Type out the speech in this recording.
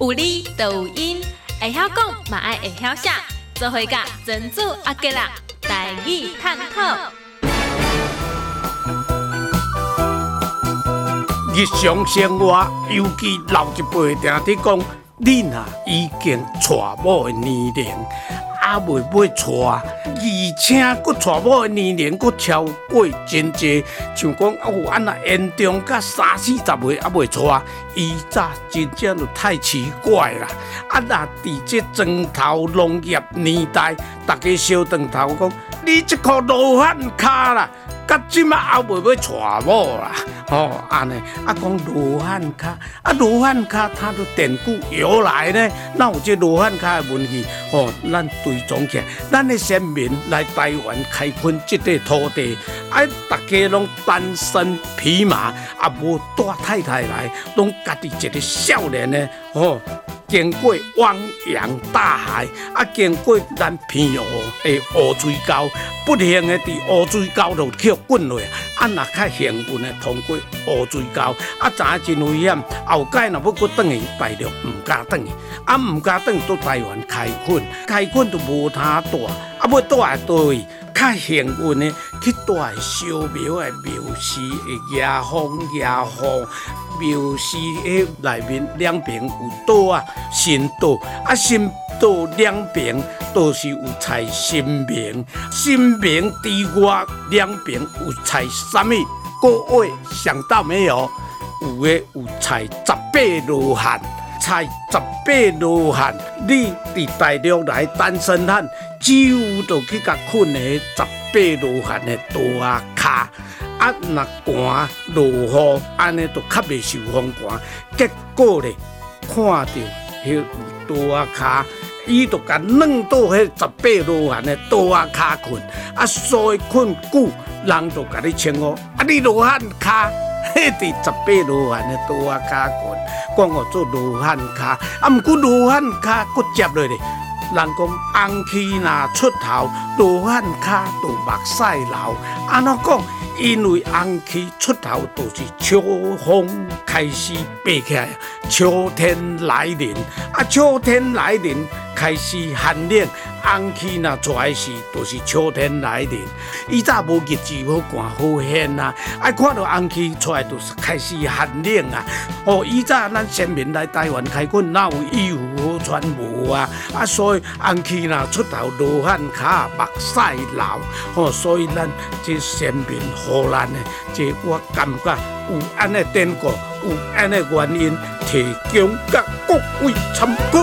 有理就有因，会晓讲嘛爱会晓写，做伙甲珍珠阿吉啦，台语探讨。日常生活，尤其老一辈定伫讲，恁啊已经娶某的年龄。还未买娶，且佫娶某的年龄佫超过真济，像讲啊有，安那严重甲三四十岁还未娶，伊早真正就太奇怪啦！啊，若伫这砖头农业年代，大家烧长头讲，你即颗老汉卡啦！到即马还未要娶某啦，吼安尼啊讲罗汉卡，啊罗汉卡他的典故由来呢？那有这罗汉卡的问题，吼咱对总起，咱的先民来台湾开垦这块土地，啊大家拢单身匹马，啊无带太太来，拢家己一个少年呢，吼。经过汪洋大海，啊，经过咱平湖的乌水沟，不幸的伫乌水沟就去滚落，啊，若较幸运的通过乌水沟，啊，知影真危险，后盖若要搁转去大陆，毋敢转去，啊，毋敢转到台湾开垦，开垦都无他住，啊，要住在倒位？较幸运的去住在烧庙的庙寺的野风野户。庙寺诶，内面两边有岛啊，新岛啊，新岛两边都是有采新名，新名之外两边有采什么？各位想到没有？有诶，有采十八罗汉，才十八罗汉。你伫大陆来单身汉，几乎都去甲困诶十八罗汉诶大卡。啊，若寒落雨，安尼都较袂受风寒。结果咧，看到迄大卡，伊就甲软到迄十八罗汉的大卡困，啊，所以困久，人就甲你称呼啊，你罗汉卡，迄伫十八罗汉的大卡困，讲我做罗汉卡，啊，毋过罗汉卡骨接落咧。人讲红气若出头，罗汉卡就目屎流，安怎讲？因为红气出头，就是秋风开始飞起来，秋天来临，啊，秋天来临。开始寒冷，红气若出来时，就是秋天来临。以早无日子好寒好险啊，啊，看到红气出来，就是开始寒冷啊。哦，以早咱先民来台湾开垦，哪有衣服好穿无啊？啊，所以红气若出头，罗汉卡目屎流。哦，所以咱这先民荷兰的，这我感觉有安尼典故，有安尼原因，提供给各位参考。